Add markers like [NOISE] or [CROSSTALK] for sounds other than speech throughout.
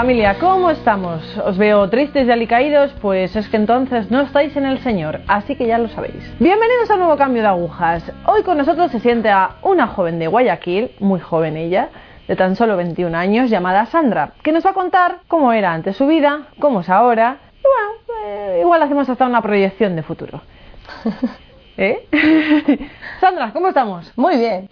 Familia, ¿cómo estamos? ¿Os veo tristes y alicaídos? Pues es que entonces no estáis en el Señor, así que ya lo sabéis. Bienvenidos a un nuevo cambio de agujas. Hoy con nosotros se siente a una joven de Guayaquil, muy joven ella, de tan solo 21 años, llamada Sandra, que nos va a contar cómo era antes su vida, cómo es ahora, y bueno, eh, igual hacemos hasta una proyección de futuro. [LAUGHS] ¿Eh? [LAUGHS] Sandra, ¿cómo estamos? Muy bien.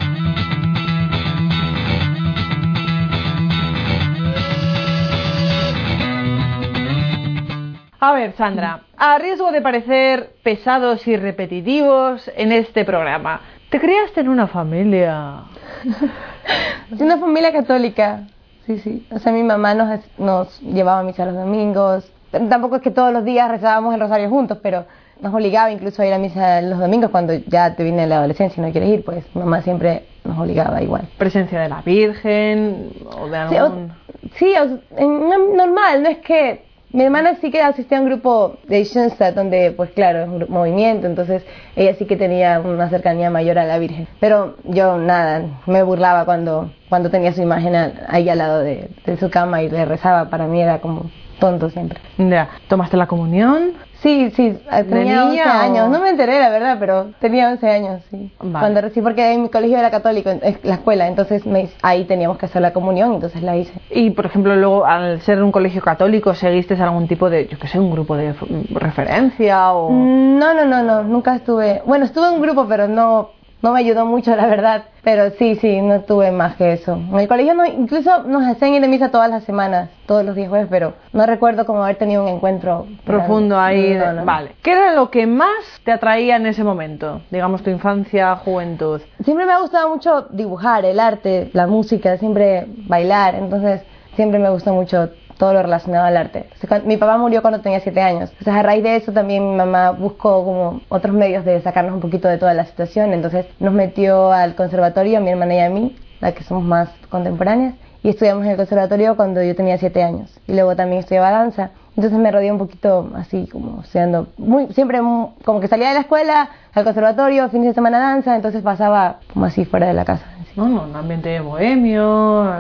A ver, Sandra, a riesgo de parecer pesados y repetitivos en este programa, ¿te criaste en una familia? [LAUGHS] Una familia católica. Sí, sí. O sea, mi mamá nos, nos llevaba a misa los domingos. Tampoco es que todos los días rezábamos el rosario juntos, pero nos obligaba incluso a ir a misa los domingos cuando ya te viene la adolescencia y no quieres ir, pues mamá siempre nos obligaba igual. ¿Presencia de la Virgen o de Sí, algún...? o- sí, o- en- no- normal, no es que... Mi hermana sí que asistía a un grupo de Schoenstatt donde, pues claro, es un movimiento, entonces ella sí que tenía una cercanía mayor a la Virgen. Pero yo nada, me burlaba cuando, cuando tenía su imagen ahí al lado de, de su cama y le rezaba, para mí era como tonto siempre. Ya. ¿Tomaste la comunión? Sí, sí, tenía 11 niña o- años, no me enteré la verdad, pero tenía 11 años, sí. Vale. Cuando recién, porque en mi colegio era católico, la escuela, entonces me- ahí teníamos que hacer la comunión, entonces la hice. Y, por ejemplo, luego, al ser un colegio católico, ¿seguiste algún tipo de, yo qué sé, un grupo de referencia o...? Mm, No, no, no, no, nunca estuve, bueno, estuve en un grupo, pero no, no me ayudó mucho, [LAUGHS] la verdad, pero sí, sí, no tuve más que eso. En el colegio no, incluso nos hacían ir de misa todas las semanas, todos los días jueves, pero no recuerdo como haber tenido un encuentro profundo ahí. No, de- no, no. Vale. ¿Qué era lo que más te atraía en ese momento? Digamos, tu infancia, juventud. Siempre me ha gustado mucho dibujar, el arte, la música, siempre bailar, entonces siempre me gustó mucho todo lo relacionado al arte. Cuando- mi papá murió cuando tenía siete años, entonces a raíz de eso también mi mamá buscó como otros medios de sacarnos un poquito de toda la situación, entonces nos metió al conservatorio, a mi hermana y a mí, la que somos más contemporáneas, y estudiamos en el conservatorio cuando yo tenía siete años, y luego también estudiaba danza. Entonces me rodeé un poquito así como estudiando, muy, siempre mu- como que salía de la escuela al conservatorio, fines de semana danza, entonces pasaba como así fuera de la casa. sí. No, no, un ambiente bohemio.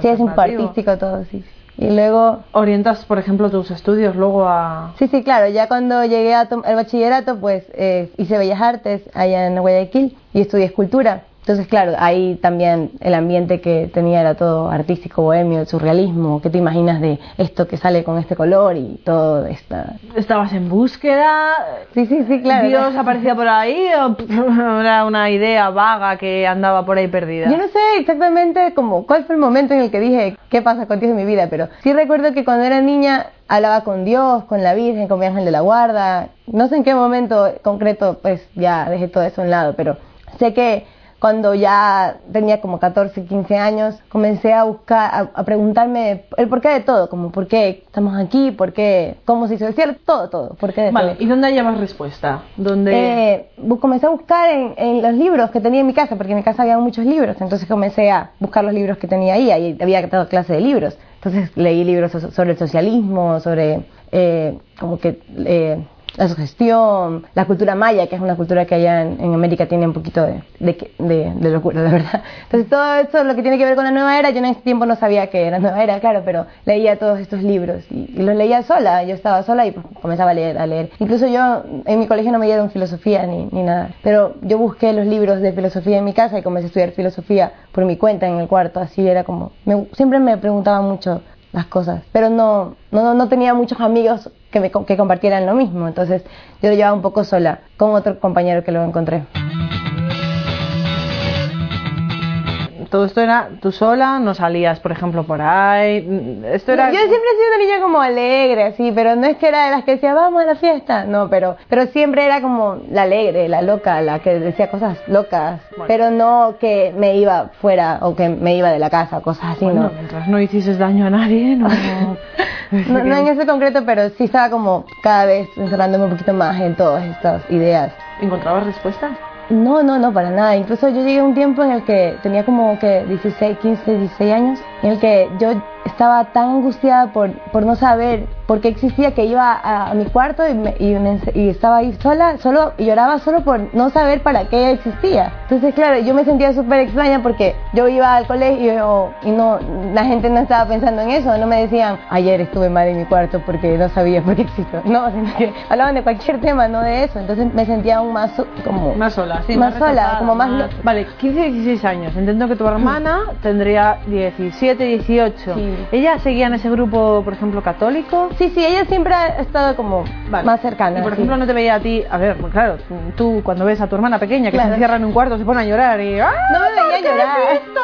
Sí, es un artístico todo, sí. Y luego, ¿Orientas, por ejemplo, tus estudios luego a...? sí, sí, claro, ya cuando llegué al bachillerato, pues eh, hice Bellas Artes allá en Guayaquil y estudié escultura. Entonces, claro, ahí también el ambiente que tenía era todo artístico, bohemio, el surrealismo. ¿Qué te imaginas de esto que sale con este color y todo esta... ¿Estabas en búsqueda? Sí, sí, sí, claro. ¿Dios aparecía por ahí o [LAUGHS] era una idea vaga que andaba por ahí perdida? Yo no sé exactamente como cuál fue el momento en el que dije qué pasa con Dios en mi vida, pero sí recuerdo que cuando era niña hablaba con Dios, con la Virgen, con mi ángel de la guarda. No sé en qué momento concreto pues ya dejé todo eso a un lado, pero sé que cuando ya tenía como 14, 15 años, comencé a buscar, a, a preguntarme el porqué de todo, como por qué estamos aquí, por qué, cómo se hizo el cielo, todo, todo, por qué de Vale, todo. ¿y dónde hallabas respuesta? ¿Dónde...? Eh, comencé a buscar en, en los libros que tenía en mi casa, porque en mi casa había muchos libros, entonces comencé a buscar los libros que tenía ahí, ahí había toda clase de libros. Entonces leí libros so- sobre el socialismo, sobre eh, como que eh, la sugestión, la cultura maya, que es una cultura que allá en, en América tiene un poquito de, de, de- de locura, la verdad. Entonces todo eso, lo que tiene que ver con la nueva era, yo en ese tiempo no sabía que era nueva era, claro, pero leía todos estos libros y, y los leía sola, yo estaba sola y pues comenzaba a leer, a leer. Incluso yo en mi colegio no me dieron filosofía ni, ni nada, pero yo busqué los libros de filosofía en mi casa y comencé a estudiar filosofía por mi cuenta en el cuarto, así era como, me- siempre me preguntaba mucho las cosas, pero no, no, no tenía muchos amigos que, me, que compartieran lo mismo, entonces yo lo llevaba un poco sola, con otro compañero que lo encontré. Todo esto era tú sola, no salías, por ejemplo, por ahí. Esto era... Yo siempre he sido una niña como alegre, así, pero no es que era de las que decía, vamos a la fiesta, no, pero, pero siempre era como la alegre, la loca, la que decía cosas locas, Bueno. pero no que me iba fuera o que me iba de la casa, cosas así, Bueno, no. mientras no hicieses daño a nadie, no... No, [LAUGHS] no en ese concreto, pero sí estaba como cada vez encerrándome un poquito más en todas estas ideas. ¿Encontrabas respuesta? No, no, no, para nada. Incluso yo llegué a un tiempo en el que tenía como que 16, 15, 16 años en el que yo estaba tan angustiada por, por no saber por qué existía que iba a, a mi cuarto y, me- y, me y estaba ahí sola, solo y lloraba solo por no saber para qué existía. Entonces, claro, yo me sentía súper extraña porque yo iba al colegio y no la gente no estaba pensando en eso, no me decían, ayer estuve mal en mi cuarto porque no sabía por qué existo. [LAUGHS] No, sino que hablaban de cualquier tema, no de eso. Entonces me sentía aún más como Más sola, sí. Más sola, retrasada, como más lo- Vale, 15, 16 años. Entiendo que tu hermana tendría 17, 18. Sí. ¿Ella seguía en ese grupo, por ejemplo, católico? Sí, sí, ella siempre ha estado como Vale. más cercana. Y por sí. ejemplo, no te veía a ti. A ver, pues claro, tú, cuando ves a tu hermana pequeña que Claro. se encierra en un cuarto, se pone a llorar y. ¡Ah! No me veía ¿qué llorar. es esto?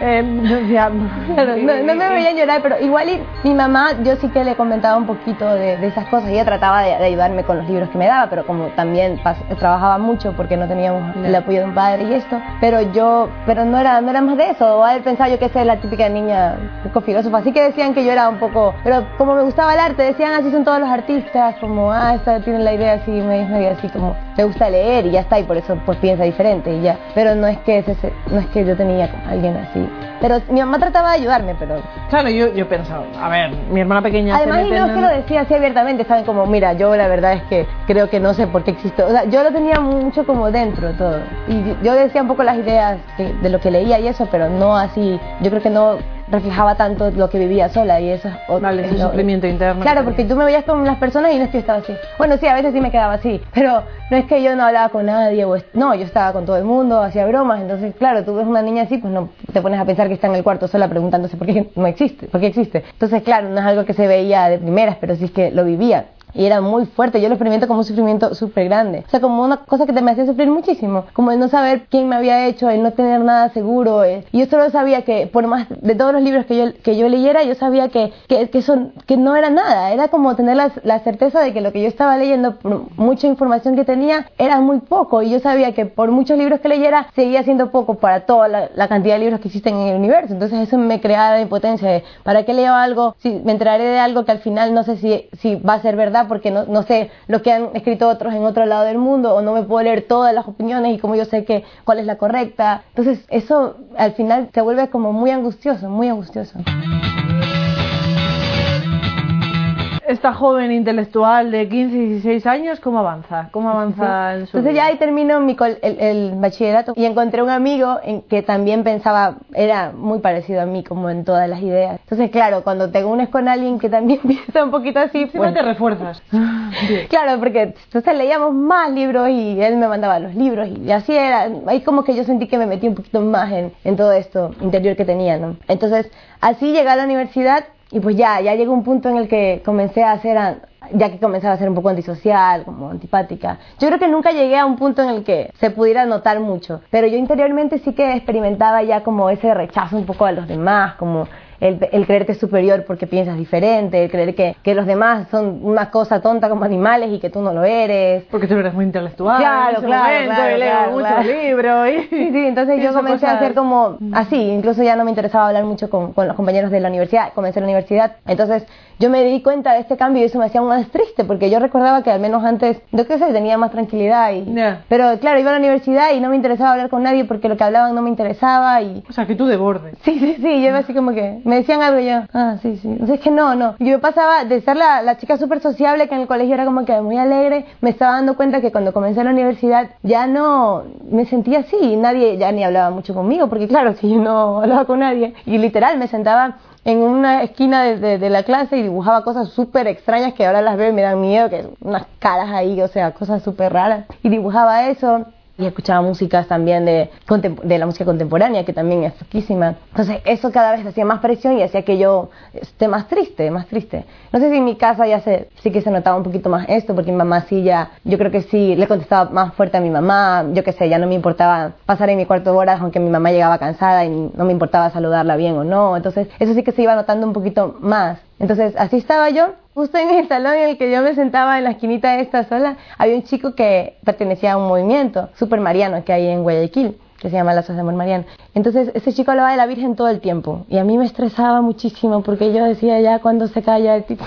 Eh, yo decía, Claro, no, no me veían llorar, pero igual y mi mamá, yo sí que le comentaba un poquito de, de esas cosas. Ella trataba de, de ayudarme con los libros que me daba, pero como también pas- trabajaba mucho porque no teníamos el apoyo de un padre y esto. Pero yo, pero no era, no era más de eso. O él pensaba yo que ser la típica niña un poco filósofa. Así que decían que yo era un poco, pero como me gustaba el arte, decían así son todos los artistas, como, ah, esta tiene la idea así, me medio así como, te gusta leer y ya está, y por eso pues piensa diferente y ya. Pero no es que, ese- no es que yo tenía como alguien así. Pero mi mamá trataba de ayudarme, pero Claro, yo, yo pensaba, a ver, mi hermana pequeña Además, y no es que lo decía así abiertamente, saben como, mira, yo la verdad es que creo que no sé por qué existo. O sea, yo lo tenía mucho como dentro todo. Y yo decía un poco las ideas de lo que leía y eso, pero no así, yo creo que no reflejaba tanto lo que vivía sola y eso es otro- Vale, es lo- sufrimiento interno. Claro, que porque tú me veías con las personas y no es que yo estaba así. Bueno, sí, a veces sí me quedaba así, pero no es que yo no hablaba con nadie o no, yo estaba con todo el mundo, hacía bromas, entonces claro, tú ves una niña así, pues no te pones a pensar que está en el cuarto sola preguntándose por qué no existe, por qué existe. Entonces, claro, no es algo que se veía de primeras, pero sí es que lo vivía. Y era muy fuerte, yo lo experimento como un sufrimiento súper grande. O sea, como una cosa que te me hacía sufrir muchísimo. Como el no saber quién me había hecho, el no tener nada seguro. eh. Y yo solo sabía que, por más de todos los libros que yo, que yo leyera, yo sabía que, que, que, son, que no era nada. Era como tener la, la certeza de que lo que yo estaba leyendo, por mucha información que tenía, era muy poco. Y yo sabía que por muchos libros que leyera, seguía siendo poco para toda la, cantidad de libros que existen en el universo. Entonces eso me creaba impotencia de, ¿para qué leo algo? Si me enteraré de algo que al final no sé si, si va a ser verdad porque no, no sé lo que han escrito otros en otro lado del mundo o no me puedo leer todas las opiniones y como yo sé que cuál es la correcta. Entonces eso al final se vuelve como muy angustioso, muy angustioso. Esta joven intelectual de 15 y 16 años, ¿cómo avanza? ¿Cómo avanza en su Entonces vida? ya ahí termino mi col- el, el bachillerato y encontré un amigo en que también pensaba, era muy parecido a mí como en todas las ideas. Entonces claro, cuando te unes con alguien que también [LAUGHS] piensa un poquito así, pues, te refuerzas. [LAUGHS] Claro, porque entonces leíamos más libros y él me mandaba los libros y así era. Ahí como que yo sentí que me metí un poquito más en, en todo esto interior que tenía, ¿no? Entonces, así llegué a la universidad y pues ya, ya llegó un punto en el que comencé a hacer, ya que comenzaba a ser un poco antisocial, como antipática. Yo creo que nunca llegué a un punto en el que se pudiera notar mucho, pero yo interiormente sí que experimentaba ya como ese rechazo un poco a los demás, como el, el creerte superior porque piensas diferente, el creer que, que los demás son una cosa tonta como animales y que tú no lo eres. Porque tú eres muy intelectual. Claro, en ese claro, momento, claro, y leo claro, muchos libros. Y... [LAUGHS] Sí, sí, entonces yo comencé a hacer como así, incluso ya no me interesaba hablar mucho con, con los compañeros de la universidad, comencé la universidad, entonces yo me di cuenta de este cambio y eso me hacía más triste porque yo recordaba que al menos antes, yo qué sé, tenía más tranquilidad y... Pero claro, iba a la universidad y no me interesaba hablar con nadie porque lo que hablaban no me interesaba y... O sea, que tú de borde. Sí, sí, sí, yo iba así como que me decían algo y yo, ah, sí, sí. Entonces es que no, no. Yo pasaba de ser la, la chica súper sociable que en el colegio era como que muy alegre, me estaba dando cuenta que cuando comencé la universidad ya no me sentía así y nadie ya ni hablaba mucho conmigo, porque claro, si yo no hablaba con nadie y literal me sentaba en una esquina de, de- de la clase y dibujaba cosas súper extrañas que ahora las veo y me dan miedo, que unas caras ahí, o sea, cosas súper raras. Y dibujaba eso y escuchaba músicas también de, de la música contemporánea, que también es poquísima. Entonces, eso cada vez hacía más presión y hacía que yo esté más triste, más triste. No sé si en mi casa ya se, sí que se notaba un poquito más esto, porque mi mamá sí ya, yo creo que sí, le contestaba más fuerte a mi mamá, yo qué sé, ya no me importaba pasar en mi cuarto horas, aunque mi mamá llegaba cansada y no me importaba saludarla bien o no. Entonces, eso sí que se iba notando un poquito más. Entonces, así estaba yo. Justo en el salón en el que yo me sentaba en la esquinita esta sola, había un chico que pertenecía a un movimiento super mariano que hay en Guayaquil. Que se llama Lazos de Amor Mariano. Entonces, ese chico hablaba de la Virgen todo el tiempo y a mí me estresaba muchísimo porque yo decía ya cuando se calla el [LAUGHS] tipo,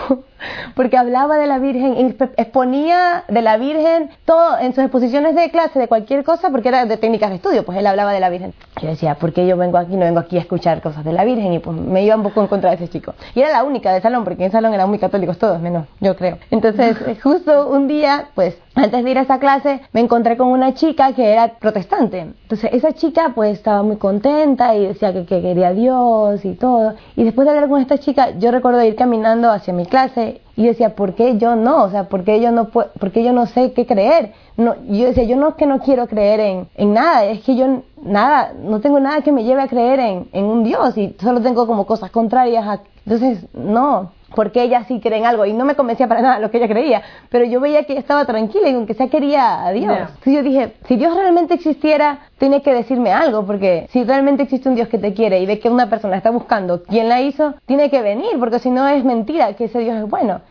porque hablaba de la Virgen, exponía de la Virgen todo en sus exposiciones de clase de cualquier cosa porque era de técnicas de estudio, pues él hablaba de la Virgen. Yo decía, ¿por qué yo vengo aquí? No vengo aquí a escuchar cosas de la Virgen y pues me iba un poco en contra de ese chico. Y era la única del salón porque en el salón eran muy católicos todos, menos yo creo. Entonces, [LAUGHS] justo un día, pues antes de ir a esa clase, me encontré con una chica que era protestante. Entonces, esa chica pues estaba muy contenta y decía que, quería a Dios y todo. Y después de hablar con esta chica, yo recuerdo ir caminando hacia mi clase y decía, ¿por qué yo no? O sea, ¿por qué yo no, por yo no sé qué creer? No, yo decía, yo no es que no quiero creer en, en nada, es que yo nada, no tengo nada que me lleve a creer en, en un Dios y solo tengo como cosas contrarias. A, entonces, no, porque ella sí cree en algo y no me convencía para nada lo que ella creía, pero yo veía que ella estaba tranquila y aunque sea quería a Dios. Entonces yo dije, si Dios realmente existiera, tiene que decirme algo, porque si realmente existe un Dios que te quiere y ve que una persona está buscando quién la hizo, tiene que venir, porque si no es mentira que ese Dios es bueno.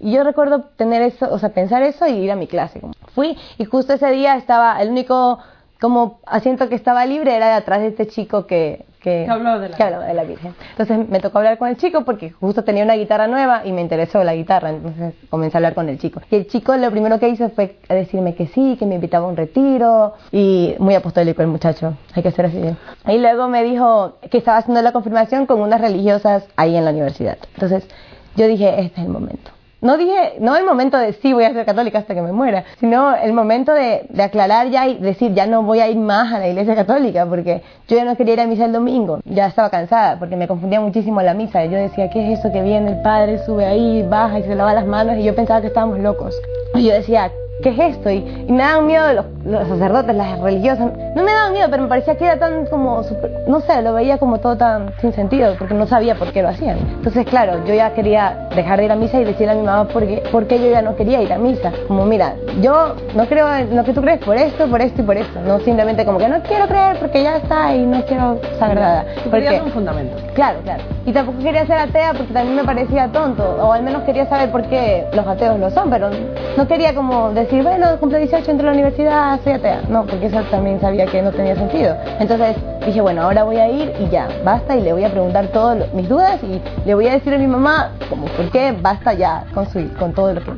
Y yo recuerdo tener eso, o sea, pensar eso y ir a mi clase. Fui y justo ese día estaba el único como asiento que estaba libre era de atrás de este chico que, que, hablaba de, la... Virgen. Entonces me tocó hablar con el chico porque justo tenía una guitarra nueva y me interesó la guitarra, entonces comencé a hablar con el chico. Y el chico lo primero que hizo fue decirme que sí, que me invitaba a un retiro y muy apostólico el muchacho, hay que ser así. Y luego me dijo que estaba haciendo la confirmación con unas religiosas ahí en la universidad. Entonces yo dije, este es el momento no dije, no el momento de sí voy a ser católica hasta que me muera, sino el momento de, aclarar ya y decir ya no voy a ir más a la iglesia católica porque yo ya no quería ir a misa el domingo, ya estaba cansada porque me confundía muchísimo la misa. Yo decía, ¿qué es eso que viene el padre, sube ahí, baja y se lava las manos? Y yo pensaba que estábamos locos. Y yo decía, ¿qué es esto? Y, me daban miedo los, los, sacerdotes, las religiosas. No me daban miedo, pero me parecía que era tan como, no sé, lo veía como todo tan sin sentido, porque no sabía por qué lo hacían. Entonces, claro, yo ya quería dejar de ir a misa y decirle a mi mamá por qué, por qué yo ya no quería ir a misa. Como, mira, yo no creo en lo que tú crees por esto, por esto y por esto. No simplemente como que no quiero creer porque ya está y no quiero saber nada. Porque un fundamento. Claro, claro. Y tampoco quería ser atea porque también me parecía tonto, o al menos quería saber por qué los ateos lo son, pero no quería como decir decir, bueno, cumple 18, entro a la universidad, soy atea. No, porque eso también sabía que no tenía sentido. Entonces dije, bueno, ahora voy a ir y ya, basta, y le voy a preguntar todas mis dudas y le voy a decir a mi mamá, como, ¿por qué? Basta ya con, su, con todo lo que,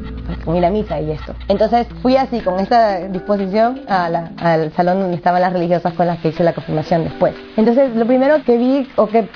con ir a misa y esto. Entonces fui así, con esta disposición al salón donde estaban las religiosas con las que hice la confirmación después. Entonces lo primero que vi, o que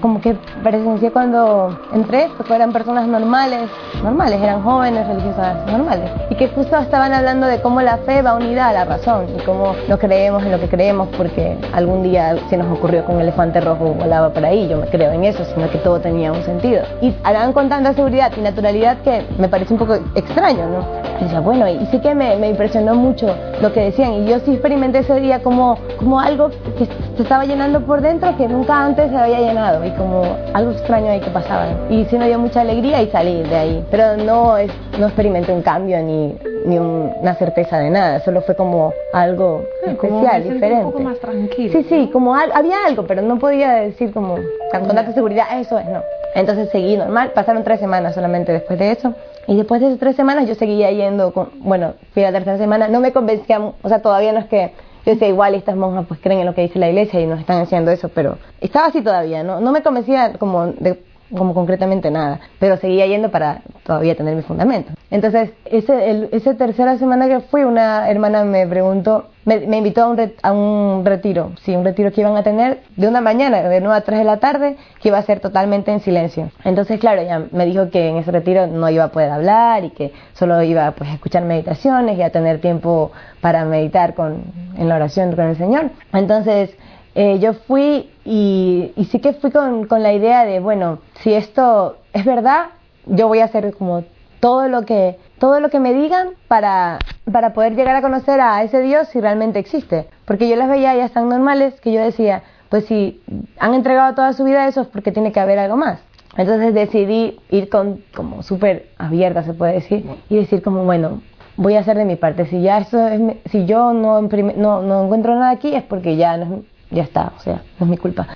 como que presencié cuando entré, porque eran personas normales, normales, eran jóvenes religiosas normales, y que justo estaban hablando de cómo la fe va unida a la razón y cómo no creemos en lo que creemos porque algún día se nos ocurrió que un elefante rojo volaba por ahí, yo me creo en eso, sino que todo tenía un sentido. Y hablaban con tanta seguridad y naturalidad que me parece un poco extraño, ¿no? Y decía, bueno, y sí que me, me, impresionó mucho lo que decían, y yo sí experimenté ese día como, como algo que se estaba llenando por dentro que nunca antes se había llenado y como algo extraño ahí que pasaba. Y sí me dio mucha alegría y salí de ahí. Pero no, es, no experimenté un cambio ni, ni una certeza de nada, solo fue como algo especial, diferente. Un poco más tranquilo. Sí, sí, como había algo, pero no podía decir como con tanta seguridad, eso es, no. Entonces seguí normal, pasaron tres semanas solamente después de eso. Y después de esas tres semanas yo seguía yendo, con, bueno, fui a la tercera semana, no me convencía, o sea, todavía no es que yo igual estas monjas pues creen en lo que dice la iglesia y nos están haciendo eso, pero estaba así todavía, ¿no? No me convencía como de como concretamente nada, pero seguía yendo para todavía tener mi fundamento. Entonces, ese, el, esa tercera semana que fui, una hermana me preguntó, me, invitó a un, a un retiro, sí, un retiro que iban a tener de una mañana, de 9 a 3 de la tarde, que iba a ser totalmente en silencio. Entonces, claro, ella me dijo que en ese retiro no iba a poder hablar y que solo iba pues, a escuchar meditaciones y a tener tiempo para meditar con, en la oración con el Señor. Entonces, eh, yo fui y, sí que fui con, con, la idea de, bueno, si esto es verdad, yo voy a hacer como todo lo que, todo lo que me digan para, para poder llegar a conocer a ese Dios si realmente existe. Porque yo las veía ya tan normales que yo decía, pues si han entregado toda su vida a eso es porque tiene que haber algo más. Entonces decidí ir con, como súper abierta, se puede decir, y decir como, bueno, voy a hacer de mi parte. Si ya eso es, si yo no, no, no encuentro nada aquí es porque ya no ya está, o sea, no es mi culpa.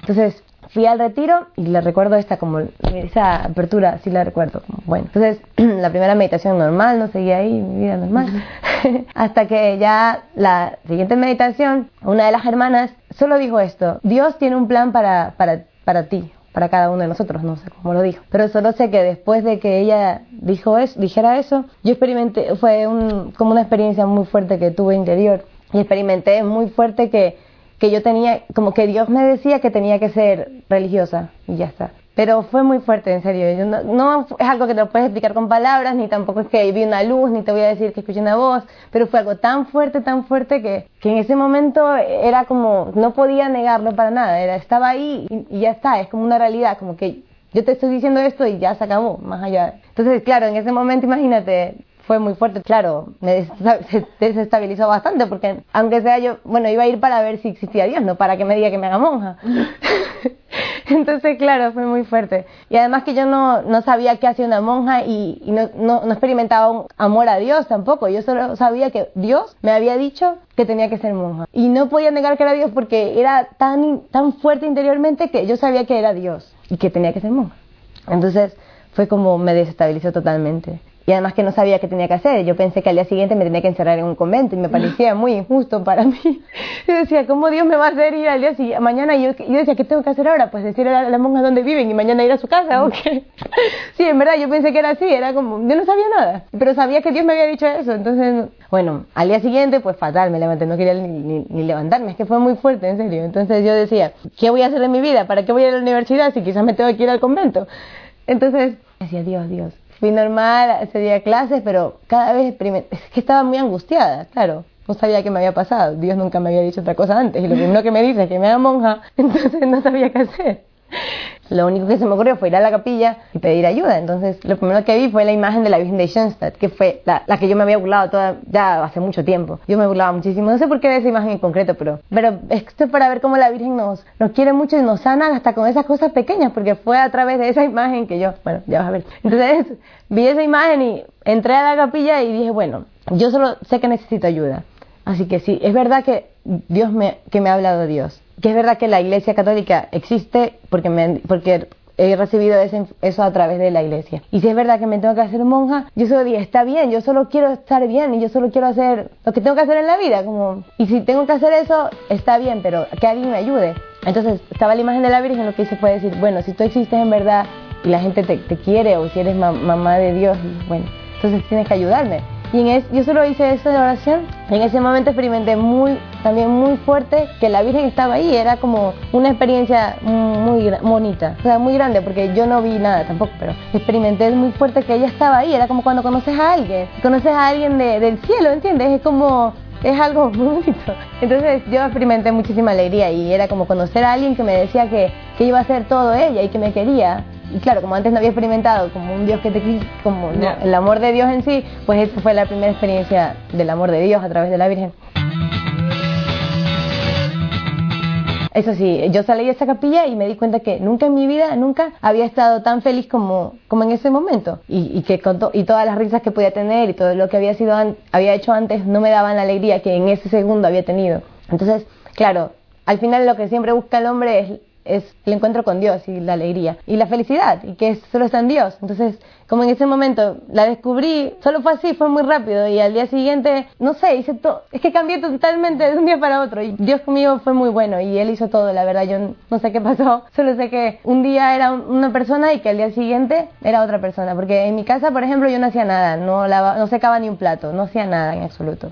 Entonces, fui al retiro y le recuerdo esta como esa apertura, sí la recuerdo. Bueno, entonces [CLEARS THROAT] la primera meditación normal, no seguía ahí, mi vida normal. [LAUGHS] Hasta que ya la siguiente meditación, una de las hermanas solo dijo esto, Dios tiene un plan para, para, para ti, para cada uno de nosotros, no sé cómo lo dijo. Pero solo sé que después de que ella dijo eso, dijera eso, yo experimenté, fue un, como una experiencia muy fuerte que tuve interior. Y experimenté muy fuerte que, que yo tenía, como que Dios me decía que tenía que ser religiosa y ya está. Pero fue muy fuerte, en serio. Yo no, no, es algo que te lo puedes explicar con palabras, ni tampoco es que vi una luz, ni te voy a decir que escuché una voz, pero fue algo tan fuerte, tan fuerte que, que en ese momento era como, no podía negarlo para nada, era, estaba ahí y, y ya está, es como una realidad, como que yo te estoy diciendo esto y ya se acabó, más allá. Entonces, claro, en ese momento, imagínate, fue muy fuerte. Claro, me [LAUGHS] desestabilizó bastante porque, aunque sea yo, bueno, iba a ir para ver si existía Dios, no para que me diga que me haga monja. [LAUGHS] Entonces, claro, fue muy fuerte. Y además que yo no, no sabía qué hacía una monja y, y no, no, no, experimentaba un amor a Dios tampoco. Yo solo sabía que Dios me había dicho que tenía que ser monja. Y no podía negar que era Dios porque era tan, tan fuerte interiormente que yo sabía que era Dios y que tenía que ser monja. Entonces, fue como me desestabilizó totalmente y además que no sabía qué tenía que hacer. Yo pensé que al día siguiente me tenía que encerrar en un convento y me parecía muy injusto para mí. [LAUGHS] Yo decía, ¿cómo Dios me va a hacer ir al día siguiente? Mañana yo, yo decía, ¿qué tengo que hacer ahora? Pues decir a las monjas dónde viven y mañana ir a su casa, ¿o qué? [LAUGHS] Sí, en verdad yo pensé que era así, era como, yo no sabía nada, pero sabía que Dios me había dicho eso. Entonces, bueno, al día siguiente, pues fatal, me levanté, no quería ni, ni, ni levantarme, es que fue muy fuerte, en serio. Entonces yo decía, ¿qué voy a hacer en mi vida? ¿Para qué voy a ir a la universidad si quizás me tengo que ir al convento? Entonces, decía, Dios, Dios, fui normal ese día clases, pero cada vez es que estaba muy angustiada, claro. No sabía qué me había pasado. Dios nunca me había dicho otra cosa antes. Y lo primero que me dice es que me haga monja. [LAUGHS] Entonces no sabía qué hacer. Lo único que se me ocurrió fue ir a la capilla y pedir ayuda. Entonces, lo primero que vi fue la imagen de la Virgen de Schoenstatt, que fue la, la, que yo me había burlado toda, ya hace mucho tiempo. Yo me burlaba muchísimo. No sé por qué de esa imagen en concreto, pero, pero esto es para ver cómo la Virgen nos, nos quiere mucho y nos sana hasta con esas cosas pequeñas, porque fue a través de esa imagen que yo, bueno, ya vas a ver. Entonces, vi esa imagen y entré a la capilla y dije, bueno, yo solo sé que necesito ayuda. Así que sí, es verdad que Dios me, que me ha hablado Dios. Que es verdad que la Iglesia Católica existe porque, me, porque he recibido ese, eso a través de la iglesia. Y si es verdad que me tengo que hacer monja, yo solo digo, está bien, yo solo quiero estar bien y yo solo quiero hacer lo que tengo que hacer en la vida. Como, y si tengo que hacer eso, está bien, pero que alguien me ayude. Entonces estaba la imagen de la Virgen, lo que hice fue decir, bueno, si tú existes en verdad y la gente te, te quiere o si eres ma mamá de Dios, bueno, entonces tienes que ayudarme. Y en es, yo solo hice de oración. En ese momento experimenté muy, también muy fuerte que la Virgen estaba ahí. Era como una experiencia muy bonita, o sea, muy grande, porque yo no vi nada tampoco, pero experimenté muy fuerte que ella estaba ahí. Era como cuando conoces a alguien, conoces a alguien de, del cielo, ¿entiendes? Es como es algo [LAUGHS] muy bonito. Entonces yo experimenté muchísima alegría y era como conocer a alguien que me decía que, que iba a ser todo ella y que me quería. Y claro, como antes no había experimentado como un Dios que te quiso, como ¿no? el amor de Dios en sí, pues esta fue la primera experiencia del amor de Dios a través de la Virgen. Eso sí, yo salí de esa capilla y me di cuenta que nunca en mi vida, nunca había estado tan feliz como, como en ese momento. Y, y que con to y todas las risas que podía tener y todo lo que había, sido había hecho antes no me daban la alegría que en ese segundo había tenido. Entonces, claro, al final lo que siempre busca el hombre es es el encuentro con Dios y la alegría y la felicidad y que solo está en Dios. Entonces, como en ese momento la descubrí, solo fue así, fue muy rápido y al día siguiente, no sé, hice todo, es que cambié totalmente de un día para otro y Dios conmigo fue muy bueno y Él hizo todo, la verdad, yo no sé qué pasó, [LAUGHS] solo sé que un día era una persona y que al día siguiente era otra persona, porque en mi casa, por ejemplo, yo no hacía nada, no, lava, no secaba ni un plato, no hacía nada en absoluto.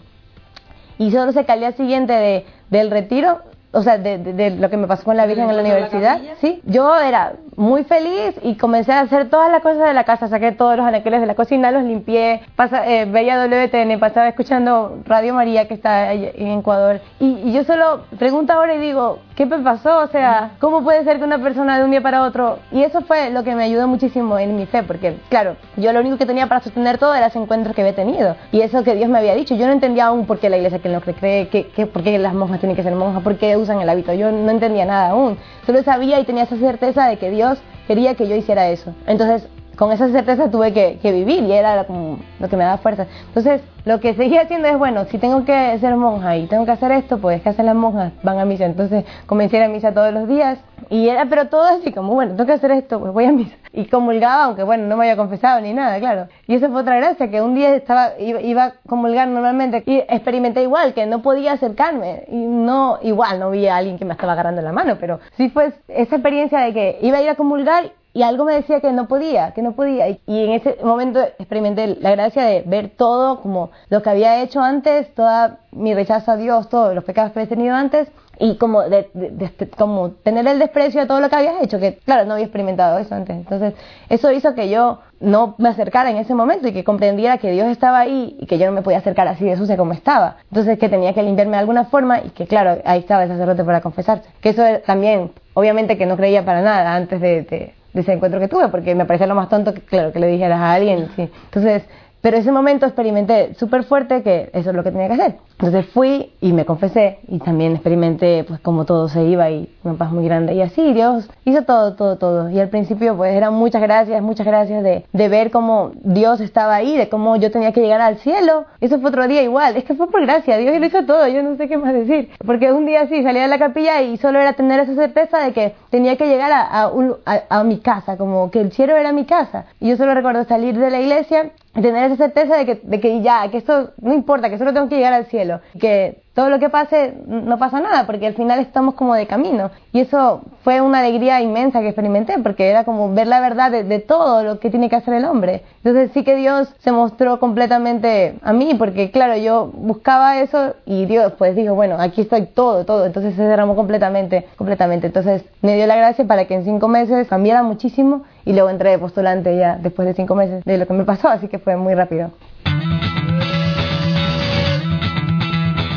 Y solo sé que al día siguiente de, del retiro o sea, de, de, de, lo que me pasó con la Virgen en la universidad, la sí, yo era muy feliz y comencé a hacer todas las cosas de la casa, saqué todos los anaqueles de la cocina, los limpié, pasa, eh, veía WTN, pasaba escuchando Radio María que está en Ecuador y, y, yo solo pregunto ahora y digo, ¿qué me pasó? O sea, ¿cómo puede ser que una persona de un día para otro? Y eso fue lo que me ayudó muchísimo en mi fe, porque claro, yo lo único que tenía para sostener todo era ese encuentro que había tenido y eso que Dios me había dicho, yo no entendía aún por qué la iglesia que no cree, que, que, por qué las monjas tienen que ser monjas, por qué usan el hábito. Yo no entendía nada aún. Solo sabía y tenía esa certeza de que Dios quería que yo hiciera eso. Entonces, con esa certeza tuve que, que vivir y era lo que me daba fuerza. Entonces, lo que seguía haciendo es, bueno, si tengo que ser monja y tengo que hacer esto, pues ¿qué hacen las monjas? Van a misa. Entonces, comencé a ir a misa todos los días y era, pero todo así como, bueno, tengo que hacer esto, pues voy a misa. Y comulgaba, aunque bueno, no me había confesado ni nada, claro. Y eso fue otra gracia, que un día estaba, iba, iba a comulgar normalmente y experimenté igual, que no podía acercarme. Y no, igual, no vi a alguien que me estaba agarrando la mano, pero sí fue esa experiencia de que iba a ir a comulgar y algo me decía que no podía, que no podía. Y, en ese momento experimenté la gracia de ver todo como lo que había hecho antes, toda mi rechazo a Dios, todos los pecados que había tenido antes, y como, de, de, de, como tener el desprecio a todo lo que había hecho, que claro, no había experimentado eso antes. Entonces, eso hizo que yo no me acercara en ese momento y que comprendiera que Dios estaba ahí y que yo no me podía acercar así de sucia como estaba. Entonces, que tenía que limpiarme de alguna forma y que claro, ahí estaba el sacerdote para confesarse. Que eso también, obviamente que no creía para nada antes de, de de ese encuentro que tuve, porque me parecía lo más tonto que, claro, que le dijeras a alguien, sí. Entonces, pero ese momento experimenté súper fuerte que eso es lo que tenía que hacer. Entonces fui y me confesé y también experimenté pues como todo se iba y una paz muy grande. Y así Dios hizo todo, todo, todo. Y al principio pues eran muchas gracias, muchas gracias de, de ver cómo Dios estaba ahí, de cómo yo tenía que llegar al cielo. Eso fue otro día igual. Es que fue por gracia. Dios lo hizo todo. Yo no sé qué más decir. Porque un día sí salía de la capilla y solo era tener esa certeza de que tenía que llegar a, a, un, a, a mi casa, como que el cielo era mi casa. Y yo solo recuerdo salir de la iglesia tener esa certeza de que, de que ya, que esto no importa, que solo tengo que llegar al cielo, que todo lo que pase no pasa nada, porque al final estamos como de camino. Y eso fue una alegría inmensa que experimenté, porque era como ver la verdad de, todo lo que tiene que hacer el hombre. Entonces sí que Dios se mostró completamente a mí, porque claro, yo buscaba eso y Dios pues dijo, bueno, aquí estoy todo, todo. Entonces se derramó completamente, completamente. Entonces me dio la gracia para que en cinco meses cambiara muchísimo y luego entré de postulante ya después de cinco meses de lo que me pasó, así que fue muy rápido.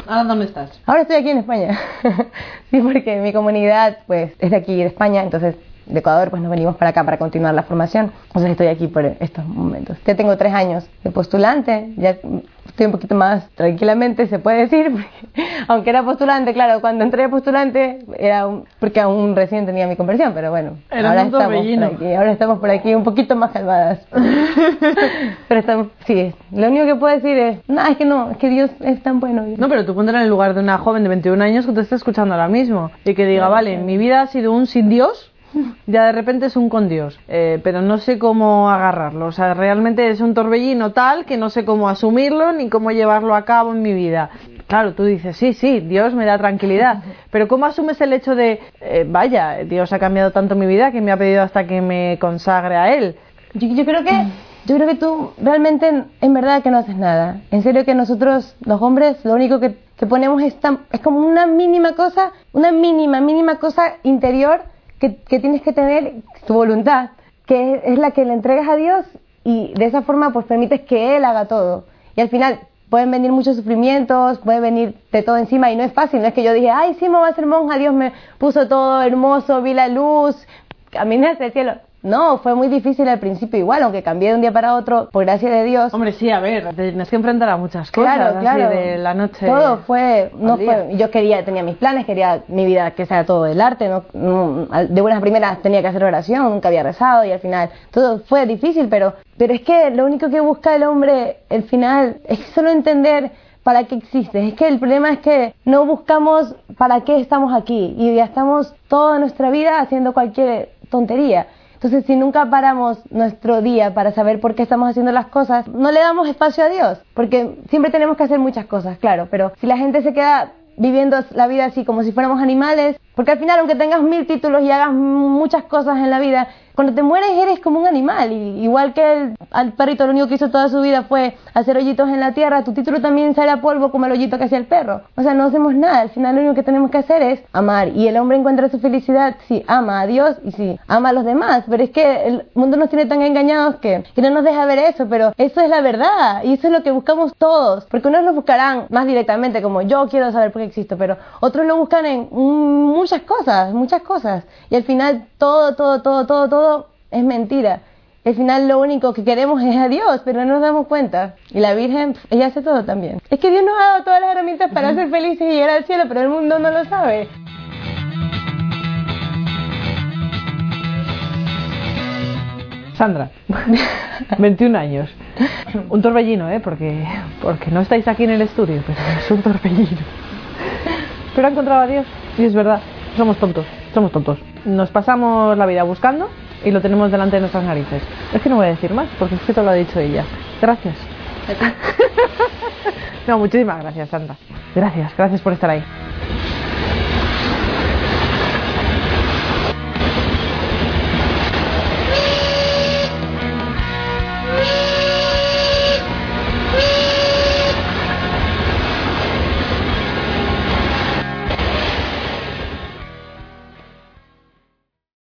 ¿Ahora dónde estás? Ahora estoy aquí en España. [LAUGHS] sí, porque mi comunidad pues es de aquí, de España, entonces de Ecuador pues nos venimos para acá para continuar la formación. Entonces estoy aquí por estos momentos. Ya tengo tres años de postulante, ya estoy un poquito más tranquilamente, se puede decir, [LAUGHS] porque, aunque era postulante, claro, cuando entré de postulante era un, porque aún recién tenía mi conversión, pero bueno, era ahora estamos por aquí, ahora estamos por aquí un poquito más calmadas. [LAUGHS] pero estamos, sí, lo único que puedo decir es, no, es que no, es que Dios es tan bueno. No, pero tú ponte en el lugar de una joven de 21 años que te está escuchando ahora mismo y que diga, Claro, vale, claro. mi vida ha sido un sin Dios, ya de repente es un con Dios, eh, pero no sé cómo agarrarlo. O sea, realmente es un torbellino tal que no sé cómo asumirlo ni cómo llevarlo a cabo en mi vida. Claro, tú dices, sí, sí, Dios me da tranquilidad, pero ¿cómo asumes el hecho de, eh, vaya, Dios ha cambiado tanto mi vida que me ha pedido hasta que me consagre a Él? Yo, creo que yo creo que tú realmente en, verdad que no haces nada. En serio que nosotros los hombres lo único que, que ponemos es, es como una mínima cosa, una mínima mínima cosa interior que, que tienes que tener tu voluntad, que es, la que le entregas a Dios y de esa forma pues permites que él haga todo. Y al final pueden venir muchos sufrimientos, puede venir de todo encima y no es fácil, no es que yo dije, ay, sí me voy a ser monja, Dios me puso todo hermoso, vi la luz, caminé hacia el cielo. No, fue muy difícil al principio igual, aunque cambié de un día para otro, por gracia de Dios. Hombre, sí, a ver, tienes que enfrentar a muchas cosas Claro, así claro. de la noche. Todo fue, no al fue, yo quería, tenía mis planes, quería mi vida que sea todo del arte, no, no- al- de buenas primeras tenía que hacer oración, nunca había rezado y al final todo fue difícil, pero, pero es que lo único que busca el hombre, el final, es solo entender para qué existe. Es que el problema es que no buscamos para qué estamos aquí y gastamos toda nuestra vida haciendo cualquier tontería. Entonces, si nunca paramos nuestro día para saber por qué estamos haciendo las cosas, no le damos espacio a Dios, porque siempre tenemos que hacer muchas cosas, claro, pero si la gente se queda viviendo la vida así como si fuéramos animales, porque al final aunque tengas mil títulos y hagas muchas cosas en la vida, cuando te mueres eres como un animal, y igual que el, al perrito lo único que hizo toda su vida fue hacer hoyitos en la tierra, tu título también será polvo como el hoyito que hacía el perro. O sea, no hacemos nada, al final lo único que tenemos que hacer es amar, y el hombre encuentra su felicidad si ama a Dios y si ama a los demás, pero es que el mundo nos tiene tan engañados que, que no nos deja ver eso, pero eso es la verdad, y eso es lo que buscamos todos, porque unos lo buscarán más directamente como yo quiero saber por qué existo, pero otros lo buscan en mm, muchas cosas, muchas cosas, y al final todo, todo, todo, todo, todo es mentira. Al final lo único que queremos es a Dios, pero no nos damos cuenta. Y la Virgen, ella hace todo también. Es que Dios nos ha dado todas las herramientas para ser felices y llegar al cielo, pero el mundo no lo sabe. Sandra, [LAUGHS] 21 años. Un torbellino, ¿eh? Porque, porque no estáis aquí en el estudio, pero es un torbellino. Pero ha encontrado a Dios y es verdad, somos tontos, somos tontos. Nos pasamos la vida buscando y lo tenemos delante de nuestras narices. Es que no voy a decir más, porque es que te lo ha dicho ella. Gracias. [LAUGHS] [LAUGHS] no, muchísimas gracias, Sandra. Gracias, gracias por estar ahí.